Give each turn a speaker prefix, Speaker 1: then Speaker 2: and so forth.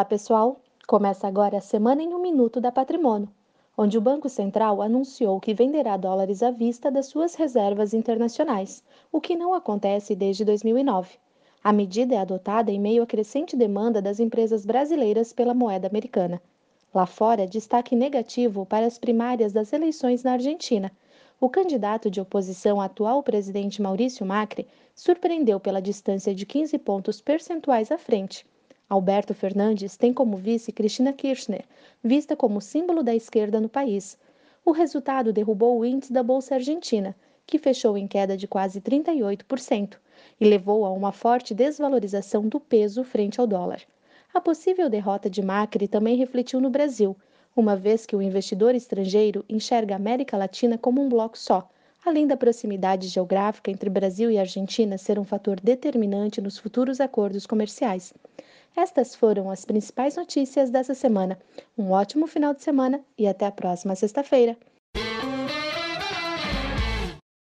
Speaker 1: Olá, pessoal! Começa agora a Semana em um Minuto da Patrimônio, onde o Banco Central anunciou que venderá dólares à vista das suas reservas internacionais, o que não acontece desde 2009. A medida é adotada em meio à crescente demanda das empresas brasileiras pela moeda americana. Lá fora, destaque negativo para as primárias das eleições na Argentina. O candidato de oposição atual presidente Maurício Macri surpreendeu pela distância de 15 pontos percentuais à frente Alberto Fernandes tem como vice Cristina Kirchner, vista como símbolo da esquerda no país. O resultado derrubou o índice da Bolsa Argentina, que fechou em queda de quase 38%, e levou a uma forte desvalorização do peso frente ao dólar. A possível derrota de Macri também refletiu no Brasil, uma vez que o investidor estrangeiro enxerga a América Latina como um bloco só, além da proximidade geográfica entre Brasil e Argentina ser um fator determinante nos futuros acordos comerciais. Estas foram as principais notícias dessa semana. Um ótimo final de semana e até a próxima sexta-feira.